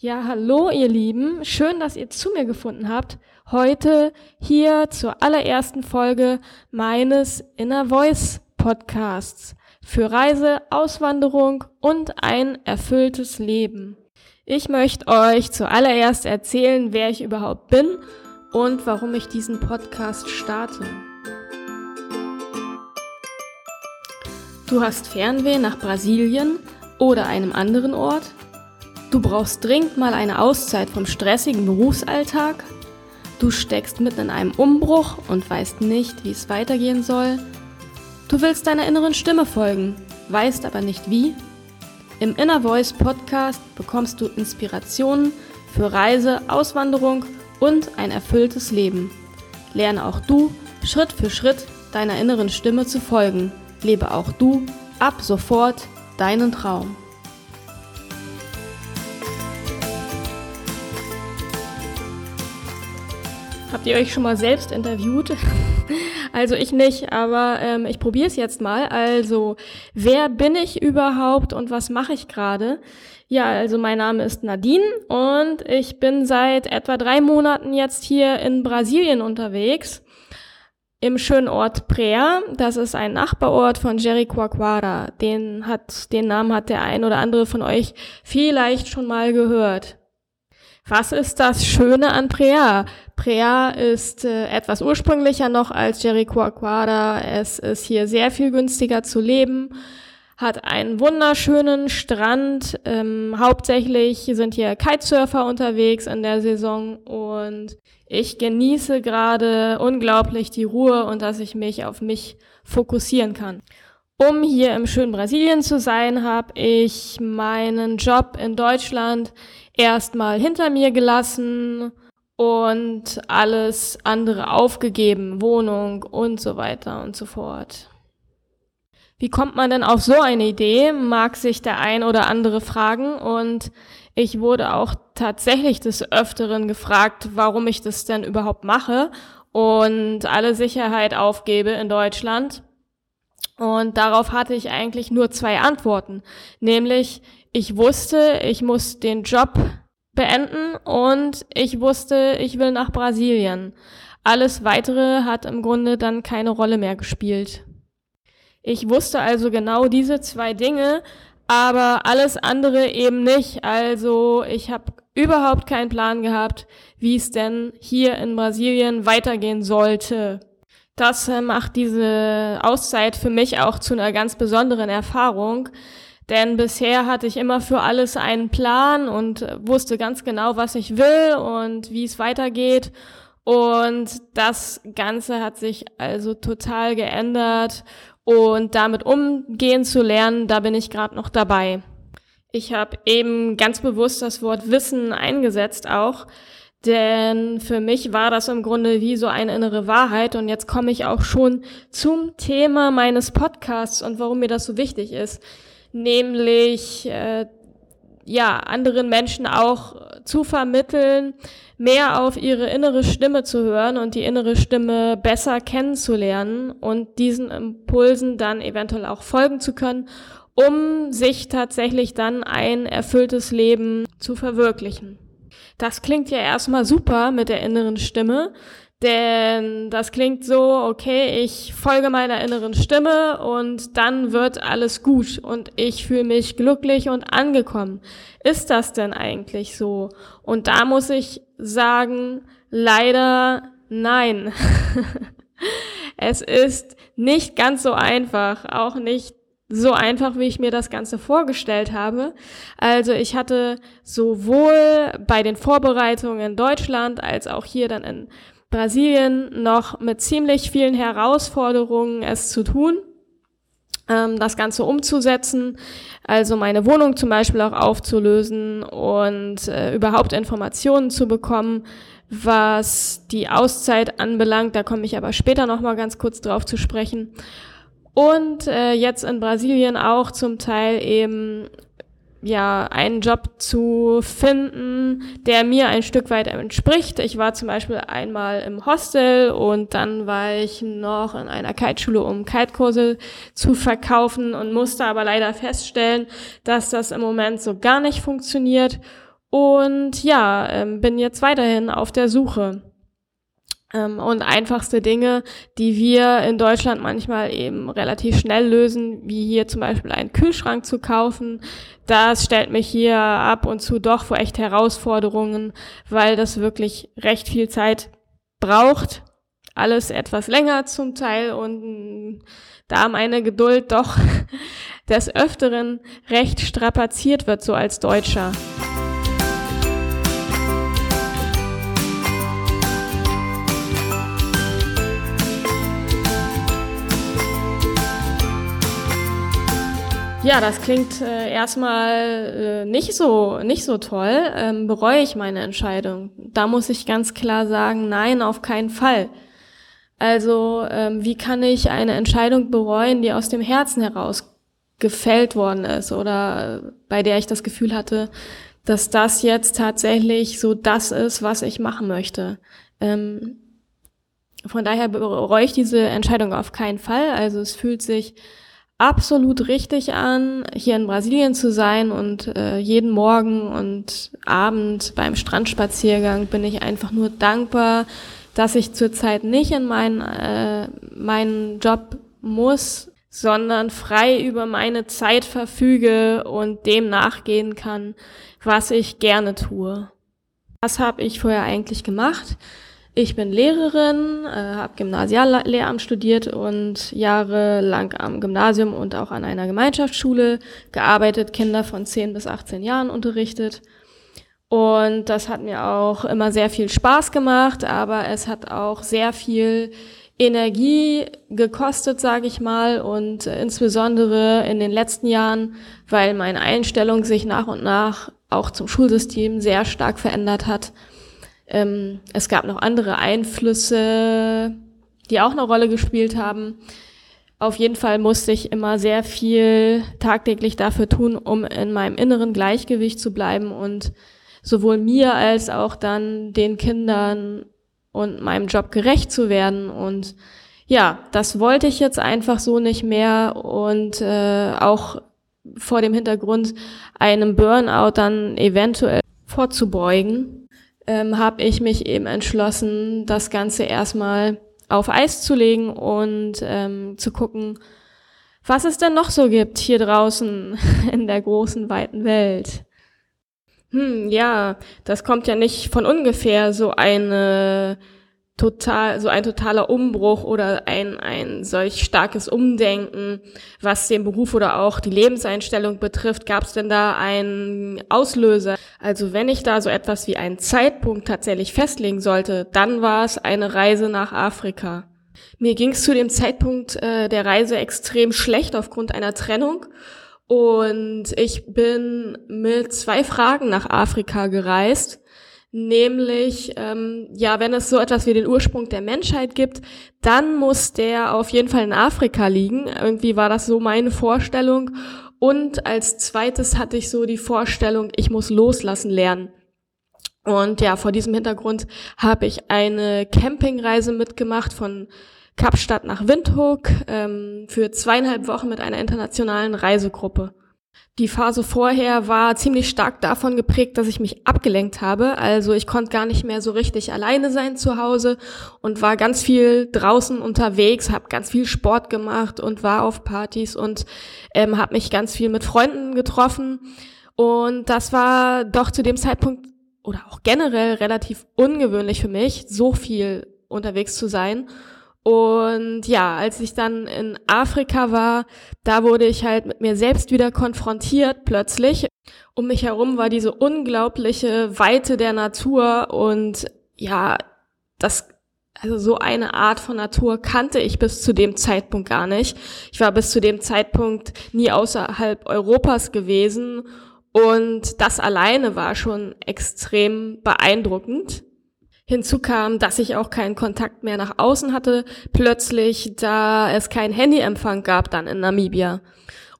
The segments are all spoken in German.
Ja, hallo ihr Lieben, schön, dass ihr zu mir gefunden habt. Heute hier zur allerersten Folge meines Inner Voice Podcasts für Reise, Auswanderung und ein erfülltes Leben. Ich möchte euch zuallererst erzählen, wer ich überhaupt bin und warum ich diesen Podcast starte. Du hast Fernweh nach Brasilien oder einem anderen Ort? Du brauchst dringend mal eine Auszeit vom stressigen Berufsalltag. Du steckst mitten in einem Umbruch und weißt nicht, wie es weitergehen soll. Du willst deiner inneren Stimme folgen, weißt aber nicht wie. Im Inner Voice Podcast bekommst du Inspirationen für Reise, Auswanderung und ein erfülltes Leben. Lerne auch du Schritt für Schritt deiner inneren Stimme zu folgen. Lebe auch du ab sofort deinen Traum. Habt ihr euch schon mal selbst interviewt? also ich nicht, aber ähm, ich probiere es jetzt mal. Also, wer bin ich überhaupt und was mache ich gerade? Ja, also mein Name ist Nadine und ich bin seit etwa drei Monaten jetzt hier in Brasilien unterwegs. Im schönen Ort Prea, das ist ein Nachbarort von Jericoacoara. Den hat, den Namen hat der ein oder andere von euch vielleicht schon mal gehört. Was ist das Schöne an Prea? Prea ist äh, etwas ursprünglicher noch als Jericoacoara. Es ist hier sehr viel günstiger zu leben, hat einen wunderschönen Strand. Ähm, hauptsächlich sind hier Kitesurfer unterwegs in der Saison und ich genieße gerade unglaublich die Ruhe und dass ich mich auf mich fokussieren kann. Um hier im schönen Brasilien zu sein, habe ich meinen Job in Deutschland erstmal hinter mir gelassen und alles andere aufgegeben, Wohnung und so weiter und so fort. Wie kommt man denn auf so eine Idee, mag sich der ein oder andere fragen und ich wurde auch tatsächlich des Öfteren gefragt, warum ich das denn überhaupt mache und alle Sicherheit aufgebe in Deutschland und darauf hatte ich eigentlich nur zwei Antworten. Nämlich, ich wusste, ich muss den Job beenden und ich wusste, ich will nach Brasilien. Alles weitere hat im Grunde dann keine Rolle mehr gespielt. Ich wusste also genau diese zwei Dinge, aber alles andere eben nicht. Also ich habe überhaupt keinen Plan gehabt, wie es denn hier in Brasilien weitergehen sollte. Das äh, macht diese Auszeit für mich auch zu einer ganz besonderen Erfahrung. Denn bisher hatte ich immer für alles einen Plan und wusste ganz genau, was ich will und wie es weitergeht. Und das Ganze hat sich also total geändert und damit umgehen zu lernen, da bin ich gerade noch dabei. Ich habe eben ganz bewusst das Wort Wissen eingesetzt auch, denn für mich war das im Grunde wie so eine innere Wahrheit. Und jetzt komme ich auch schon zum Thema meines Podcasts und warum mir das so wichtig ist. Nämlich, äh, ja, anderen Menschen auch zu vermitteln, mehr auf ihre innere Stimme zu hören und die innere Stimme besser kennenzulernen und diesen Impulsen dann eventuell auch folgen zu können, um sich tatsächlich dann ein erfülltes Leben zu verwirklichen. Das klingt ja erstmal super mit der inneren Stimme, denn das klingt so, okay, ich folge meiner inneren Stimme und dann wird alles gut und ich fühle mich glücklich und angekommen. Ist das denn eigentlich so? Und da muss ich sagen, leider nein. es ist nicht ganz so einfach, auch nicht so einfach, wie ich mir das Ganze vorgestellt habe. Also ich hatte sowohl bei den Vorbereitungen in Deutschland als auch hier dann in Brasilien noch mit ziemlich vielen Herausforderungen es zu tun, ähm, das Ganze umzusetzen, also meine Wohnung zum Beispiel auch aufzulösen und äh, überhaupt Informationen zu bekommen, was die Auszeit anbelangt. Da komme ich aber später noch mal ganz kurz drauf zu sprechen und äh, jetzt in Brasilien auch zum Teil eben ja einen Job zu finden, der mir ein Stück weit entspricht. Ich war zum Beispiel einmal im Hostel und dann war ich noch in einer Kiteschule, um Kitekurse zu verkaufen und musste aber leider feststellen, dass das im Moment so gar nicht funktioniert Und ja, ähm, bin jetzt weiterhin auf der Suche. Ähm, und einfachste Dinge, die wir in Deutschland manchmal eben relativ schnell lösen, wie hier zum Beispiel einen Kühlschrank zu kaufen, das stellt mich hier ab und zu doch vor echt Herausforderungen, weil das wirklich recht viel Zeit braucht. Alles etwas länger zum Teil und da meine Geduld doch des Öfteren recht strapaziert wird, so als Deutscher. Ja, das klingt äh, erstmal äh, nicht so nicht so toll. Ähm, bereue ich meine Entscheidung? Da muss ich ganz klar sagen, nein, auf keinen Fall. Also ähm, wie kann ich eine Entscheidung bereuen, die aus dem Herzen heraus gefällt worden ist oder bei der ich das Gefühl hatte, dass das jetzt tatsächlich so das ist, was ich machen möchte. Ähm, von daher bereue ich diese Entscheidung auf keinen Fall. Also es fühlt sich absolut richtig an, hier in Brasilien zu sein und äh, jeden Morgen und Abend beim Strandspaziergang bin ich einfach nur dankbar, dass ich zurzeit nicht in meinen, äh, meinen Job muss, sondern frei über meine Zeit verfüge und dem nachgehen kann, was ich gerne tue. Was habe ich vorher eigentlich gemacht? Ich bin Lehrerin, äh, habe Gymnasiallehramt studiert und jahrelang am Gymnasium und auch an einer Gemeinschaftsschule gearbeitet, Kinder von 10 bis 18 Jahren unterrichtet. Und das hat mir auch immer sehr viel Spaß gemacht, aber es hat auch sehr viel Energie gekostet, sage ich mal, und insbesondere in den letzten Jahren, weil meine Einstellung sich nach und nach auch zum Schulsystem sehr stark verändert hat ähm, es gab noch andere Einflüsse, die auch eine Rolle gespielt haben. Auf jeden Fall musste ich immer sehr viel tagtäglich dafür tun, um in meinem inneren Gleichgewicht zu bleiben und sowohl mir als auch dann den Kindern und meinem Job gerecht zu werden. Und ja, das wollte ich jetzt einfach so nicht mehr und äh, auch vor dem Hintergrund einem Burnout dann eventuell vorzubeugen ähm, habe ich mich eben entschlossen, das Ganze erstmal auf Eis zu legen und ähm, zu gucken, was es denn noch so gibt hier draußen in der großen, weiten Welt. Hm, ja, das kommt ja nicht von ungefähr, so eine total, so ein totaler Umbruch oder ein, ein solch starkes Umdenken, was den Beruf oder auch die Lebenseinstellung betrifft? Gab es denn da einen Auslöser? Also wenn ich da so etwas wie einen Zeitpunkt tatsächlich festlegen sollte, dann war es eine Reise nach Afrika. Mir ging es zu dem Zeitpunkt äh, der Reise extrem schlecht aufgrund einer Trennung. Und ich bin mit zwei Fragen nach Afrika gereist Nämlich, ähm, ja, wenn es so etwas wie den Ursprung der Menschheit gibt, dann muss der auf jeden Fall in Afrika liegen. Irgendwie war das so meine Vorstellung. Und als zweites hatte ich so die Vorstellung, ich muss loslassen lernen. Und ja, vor diesem Hintergrund habe ich eine Campingreise mitgemacht von Kapstadt nach Windhoek ähm, für zweieinhalb Wochen mit einer internationalen Reisegruppe. Die Phase vorher war ziemlich stark davon geprägt, dass ich mich abgelenkt habe. Also ich konnte gar nicht mehr so richtig alleine sein zu Hause und war ganz viel draußen unterwegs, habe ganz viel Sport gemacht und war auf Partys und ähm, habe mich ganz viel mit Freunden getroffen. Und das war doch zu dem Zeitpunkt oder auch generell relativ ungewöhnlich für mich, so viel unterwegs zu sein. Und ja, als ich dann in Afrika war, da wurde ich halt mit mir selbst wieder konfrontiert plötzlich. Um mich herum war diese unglaubliche Weite der Natur und ja, das also so eine Art von Natur kannte ich bis zu dem Zeitpunkt gar nicht. Ich war bis zu dem Zeitpunkt nie außerhalb Europas gewesen und das alleine war schon extrem beeindruckend. Hinzu kam, dass ich auch keinen Kontakt mehr nach außen hatte, plötzlich, da es keinen Handyempfang gab dann in Namibia.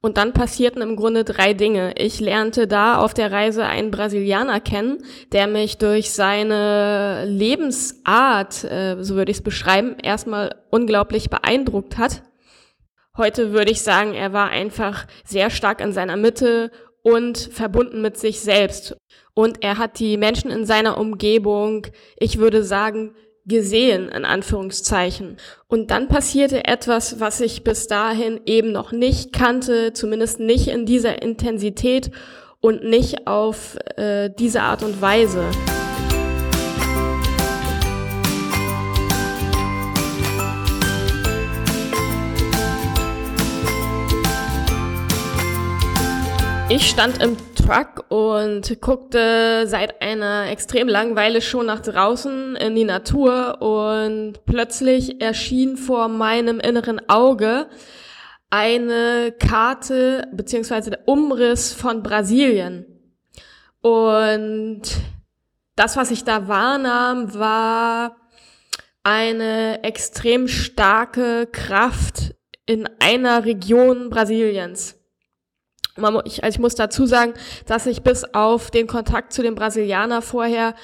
Und dann passierten im Grunde drei Dinge. Ich lernte da auf der Reise einen Brasilianer kennen, der mich durch seine Lebensart, äh, so würde ich es beschreiben, erstmal unglaublich beeindruckt hat. Heute würde ich sagen, er war einfach sehr stark in seiner Mitte und verbunden mit sich selbst. und er hat die Menschen in seiner Umgebung, ich würde sagen, gesehen, in Anführungszeichen. Und dann passierte etwas, was ich bis dahin eben noch nicht kannte, zumindest nicht in dieser Intensität und nicht auf äh, diese Art und Weise. Ich stand im Truck und guckte seit einer extrem langen Weile schon nach draußen in die Natur und plötzlich erschien vor meinem inneren Auge eine Karte beziehungsweise der Umriss von Brasilien. Und das, was ich da wahrnahm, war eine extrem starke Kraft in einer Region Brasiliens ich, also ich muss dazu sagen, dass ich bis auf den Kontakt zu dem Brasilianer vorher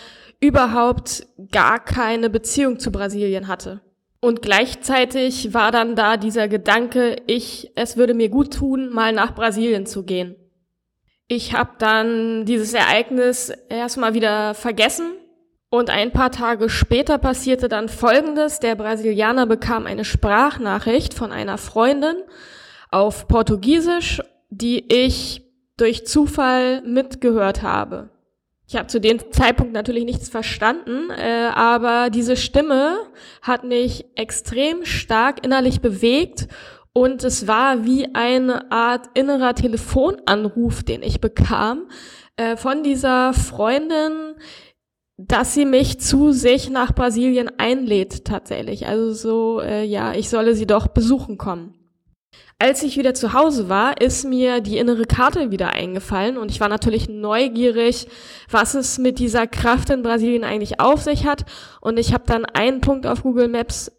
überhaupt gar keine Beziehung zu Brasilien hatte. Und gleichzeitig war dann da dieser Gedanke, ich, es würde mir gut tun, mal nach Brasilien zu gehen. Ich habe dann dieses Ereignis erstmal wieder vergessen und ein paar Tage später passierte dann Folgendes. Der Brasilianer bekam eine Sprachnachricht von einer Freundin auf Portugiesisch die ich durch Zufall mitgehört habe. Ich habe zu dem Zeitpunkt natürlich nichts verstanden, äh, aber diese Stimme hat mich extrem stark innerlich bewegt und es war wie eine Art innerer Telefonanruf, den ich bekam äh, von dieser Freundin, dass sie mich zu sich nach Brasilien einlädt tatsächlich. Also so, äh, ja, ich solle sie doch besuchen kommen. Als ich wieder zu Hause war, ist mir die innere Karte wieder eingefallen und ich war natürlich neugierig, was es mit dieser Kraft in Brasilien eigentlich auf sich hat. Und ich habe dann einen Punkt auf Google Maps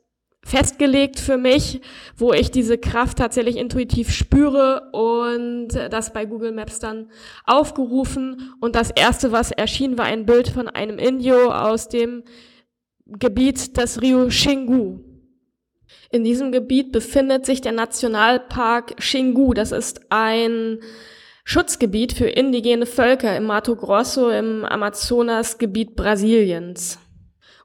festgelegt für mich, wo ich diese Kraft tatsächlich intuitiv spüre und das bei Google Maps dann aufgerufen. Und das erste, was erschien, war ein Bild von einem Indio aus dem Gebiet des Rio Xingu. In diesem Gebiet befindet sich der Nationalpark Xingu. Das ist ein Schutzgebiet für indigene Völker im Mato Grosso im Amazonasgebiet Brasiliens.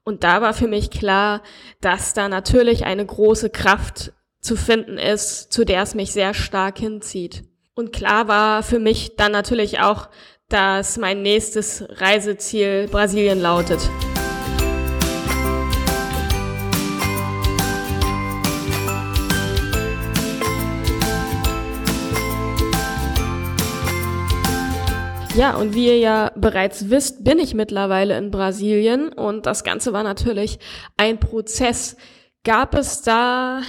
Und da war für mich klar, dass da natürlich eine große Kraft zu finden ist, zu der es mich sehr stark hinzieht. Und klar war für mich dann natürlich auch, dass mein nächstes Reiseziel Brasilien lautet. Ja, und wie ihr ja bereits wisst, bin ich mittlerweile in Brasilien und das Ganze war natürlich ein Prozess. Gab es da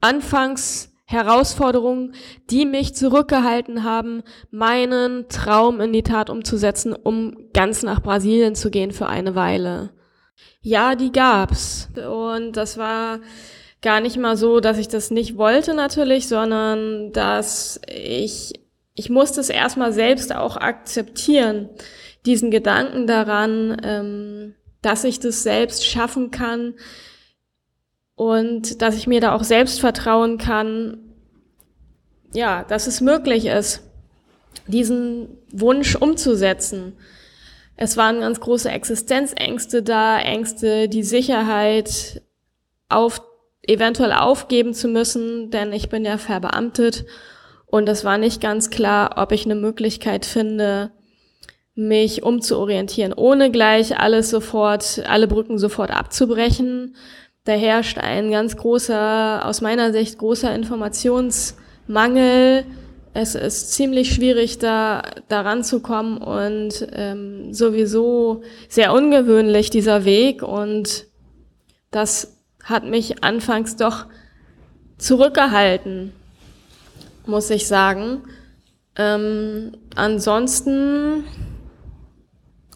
anfangs Herausforderungen, die mich zurückgehalten haben, meinen Traum in die Tat umzusetzen, um ganz nach Brasilien zu gehen für eine Weile? Ja, die gab's. Und das war gar nicht mal so, dass ich das nicht wollte natürlich, sondern dass ich ich musste es erstmal selbst auch akzeptieren, diesen Gedanken daran, ähm, dass ich das selbst schaffen kann und dass ich mir da auch selbst vertrauen kann, ja, dass es möglich ist, diesen Wunsch umzusetzen. Es waren ganz große Existenzängste da, Ängste, die Sicherheit auf, eventuell aufgeben zu müssen, denn ich bin ja verbeamtet und es war nicht ganz klar, ob ich eine Möglichkeit finde, mich umzuorientieren, ohne gleich alles sofort, alle Brücken sofort abzubrechen. Da herrscht ein ganz großer, aus meiner Sicht großer Informationsmangel. Es ist ziemlich schwierig, da daran zu kommen und ähm, sowieso sehr ungewöhnlich dieser Weg und das hat mich anfangs doch zurückgehalten muss ich sagen. Ähm, ansonsten,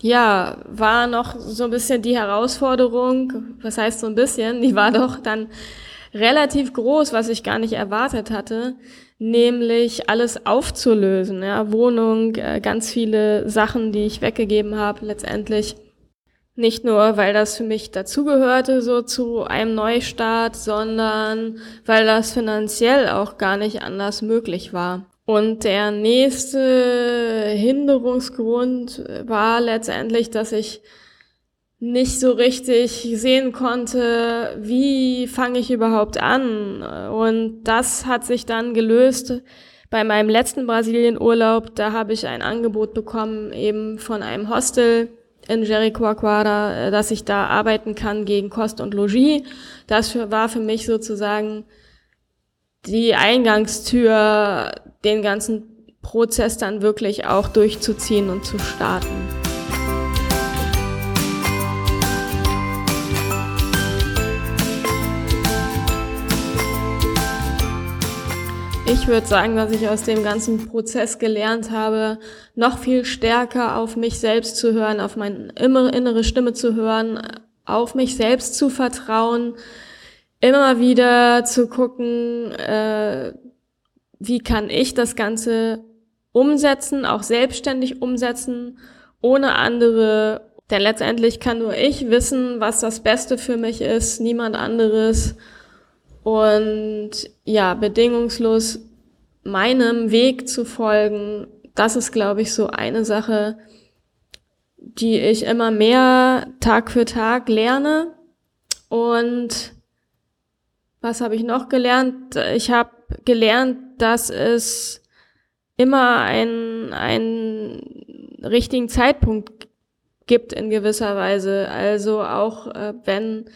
ja, war noch so ein bisschen die Herausforderung, was heißt so ein bisschen, die war doch dann relativ groß, was ich gar nicht erwartet hatte, nämlich alles aufzulösen, ja, Wohnung, äh, ganz viele Sachen, die ich weggegeben habe, letztendlich nicht nur, weil das für mich dazugehörte, so zu einem Neustart, sondern weil das finanziell auch gar nicht anders möglich war. Und der nächste Hinderungsgrund war letztendlich, dass ich nicht so richtig sehen konnte, wie fange ich überhaupt an. Und das hat sich dann gelöst bei meinem letzten Brasilienurlaub. Da habe ich ein Angebot bekommen, eben von einem Hostel in Jericoacoara, dass ich da arbeiten kann gegen Kost und Logis. Das war für mich sozusagen die Eingangstür, den ganzen Prozess dann wirklich auch durchzuziehen und zu starten. Ich würde sagen, dass ich aus dem ganzen Prozess gelernt habe, noch viel stärker auf mich selbst zu hören, auf meine innere Stimme zu hören, auf mich selbst zu vertrauen, immer wieder zu gucken, äh, wie kann ich das Ganze umsetzen, auch selbstständig umsetzen, ohne andere. Denn letztendlich kann nur ich wissen, was das Beste für mich ist, niemand anderes. Und ja, bedingungslos meinem Weg zu folgen, das ist, glaube ich, so eine Sache, die ich immer mehr Tag für Tag lerne. Und was habe ich noch gelernt? Ich habe gelernt, dass es immer einen, einen richtigen Zeitpunkt gibt in gewisser Weise. Also auch äh, wenn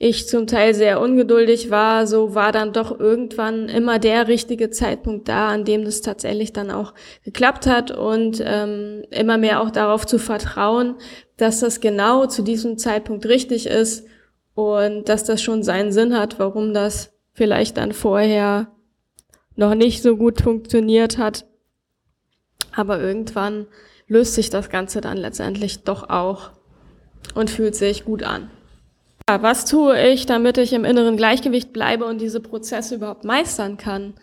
ich zum Teil sehr ungeduldig war, so war dann doch irgendwann immer der richtige Zeitpunkt da, an dem das tatsächlich dann auch geklappt hat und ähm, immer mehr auch darauf zu vertrauen, dass das genau zu diesem Zeitpunkt richtig ist und dass das schon seinen Sinn hat, warum das vielleicht dann vorher noch nicht so gut funktioniert hat. Aber irgendwann löst sich das Ganze dann letztendlich doch auch und fühlt sich gut an. Was tue ich, damit ich im inneren Gleichgewicht bleibe und diese Prozesse überhaupt meistern kann?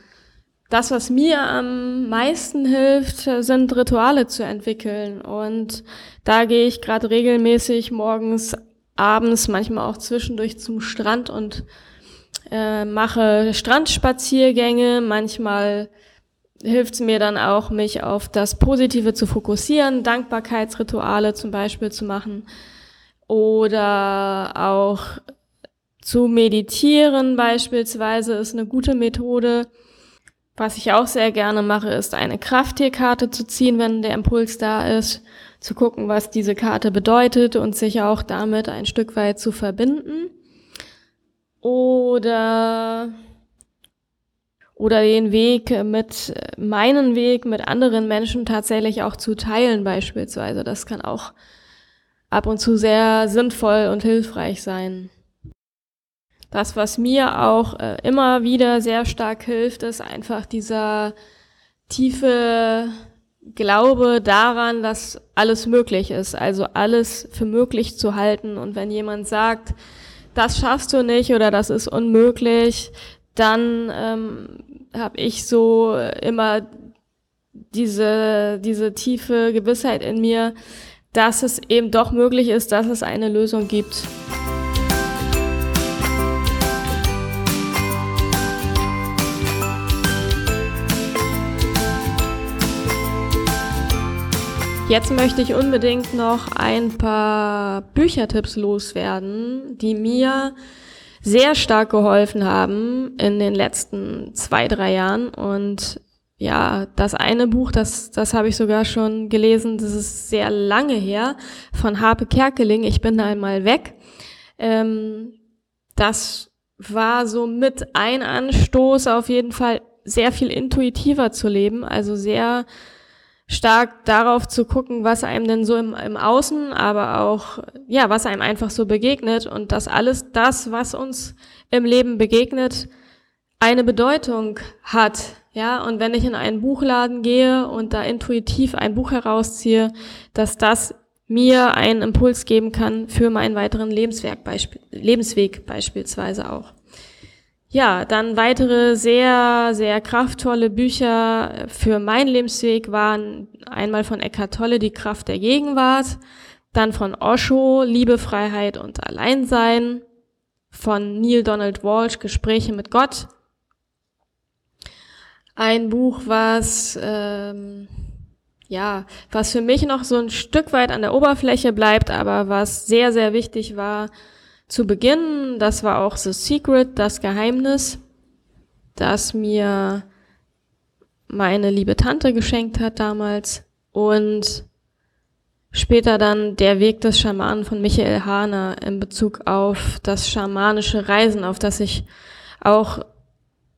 Das, was mir am meisten hilft, sind Rituale zu entwickeln. Und da gehe ich gerade regelmäßig morgens abends manchmal auch zwischendurch zum Strand und äh, mache Strandspaziergänge. Manchmal hilft es mir dann auch, mich auf das Positive zu fokussieren, Dankbarkeitsrituale zum Beispiel zu machen oder auch zu meditieren beispielsweise ist eine gute Methode. Was ich auch sehr gerne mache, ist eine Krafttierkarte zu ziehen, wenn der Impuls da ist zu gucken, was diese Karte bedeutet und sich auch damit ein Stück weit zu verbinden. Oder, oder den Weg mit, meinen Weg mit anderen Menschen tatsächlich auch zu teilen beispielsweise. Das kann auch ab und zu sehr sinnvoll und hilfreich sein. Das, was mir auch äh, immer wieder sehr stark hilft, ist einfach dieser tiefe glaube daran, dass alles möglich ist, also alles für möglich zu halten. Und wenn jemand sagt, das schaffst du nicht oder das ist unmöglich, dann ähm, habe ich so immer diese, diese tiefe Gewissheit in mir, dass es eben doch möglich ist, dass es eine Lösung gibt. Jetzt möchte ich unbedingt noch ein paar Büchertipps loswerden, die mir sehr stark geholfen haben in den letzten zwei, drei Jahren. Und ja, das eine Buch, das, das habe ich sogar schon gelesen, das ist sehr lange her, von Harpe Kerkeling, Ich bin einmal weg. Ähm, das war so mit ein Anstoß auf jeden Fall sehr viel intuitiver zu leben, also sehr stark darauf zu gucken, was einem denn so im, im Außen, aber auch, ja, was einem einfach so begegnet und dass alles das, was uns im Leben begegnet, eine Bedeutung hat. Ja, und wenn ich in einen Buchladen gehe und da intuitiv ein Buch herausziehe, dass das mir einen Impuls geben kann für meinen weiteren Lebenswerk, Beispiel, Lebensweg beispielsweise auch. Ja, dann weitere sehr, sehr kraftvolle Bücher für meinen Lebensweg waren einmal von Eckhart Tolle, Die Kraft der Gegenwart, dann von Osho, Liebe, Freiheit und Alleinsein, von Neil Donald Walsh, Gespräche mit Gott, Ein Buch, was ähm, ja, was für mich noch so ein Stück weit an der Oberfläche bleibt, aber was sehr, sehr wichtig war zu Beginn, das war auch The Secret, das Geheimnis, das mir meine liebe Tante geschenkt hat damals. Und später dann Der Weg des Schamanen von Michael Hahner in Bezug auf das schamanische Reisen, auf das ich auch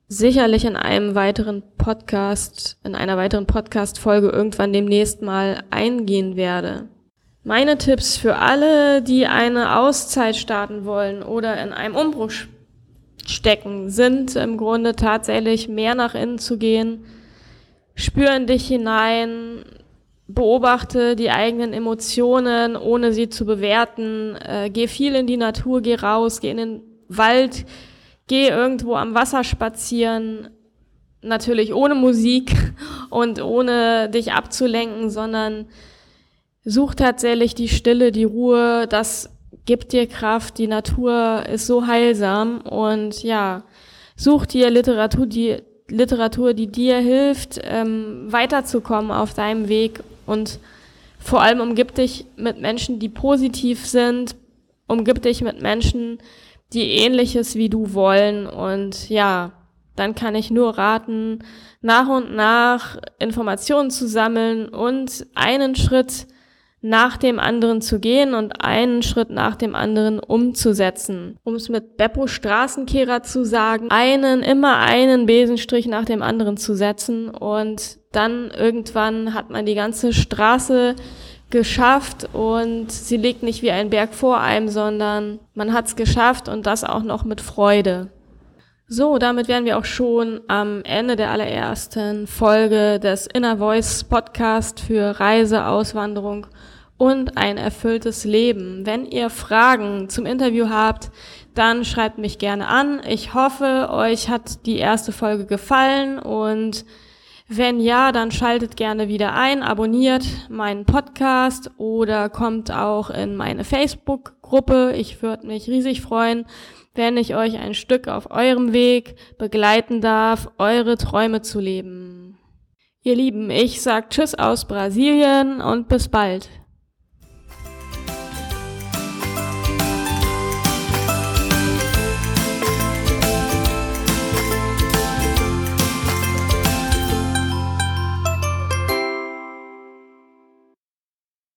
sicherlich in einem weiteren Podcast, in einer weiteren Podcast-Folge irgendwann demnächst mal eingehen werde. Meine Tipps für alle, die eine Auszeit starten wollen oder in einem Umbruch stecken, sind im Grunde tatsächlich mehr nach innen zu gehen, spür in dich hinein, beobachte die eigenen Emotionen, ohne sie zu bewerten, äh, geh viel in die Natur, geh raus, geh in den Wald, geh irgendwo am Wasser spazieren, natürlich ohne Musik und ohne dich abzulenken, sondern such tatsächlich die Stille, die Ruhe, das gibt dir Kraft, die Natur ist so heilsam und ja, such dir Literatur, die Literatur, die dir hilft, ähm, weiterzukommen auf deinem Weg und vor allem umgib dich mit Menschen, die positiv sind, umgib dich mit Menschen, die ähnliches wie du wollen und ja, dann kann ich nur raten, nach und nach Informationen zu sammeln und einen Schritt nach dem anderen zu gehen und einen Schritt nach dem anderen umzusetzen. Um es mit Beppo Straßenkehrer zu sagen, einen, immer einen Besenstrich nach dem anderen zu setzen und dann irgendwann hat man die ganze Straße geschafft und sie liegt nicht wie ein Berg vor einem, sondern man hat es geschafft und das auch noch mit Freude. So, damit wären wir auch schon am Ende der allerersten Folge des Inner Voice Podcast für Reise, Auswanderung und ein erfülltes Leben. Wenn ihr Fragen zum Interview habt, dann schreibt mich gerne an. Ich hoffe, euch hat die erste Folge gefallen und wenn ja, dann schaltet gerne wieder ein, abonniert meinen Podcast oder kommt auch in meine Facebook-Gruppe. Ich würde mich riesig freuen, wenn ich euch ein Stück auf eurem Weg begleiten darf, eure Träume zu leben. Ihr Lieben, ich sag Tschüss aus Brasilien und bis bald.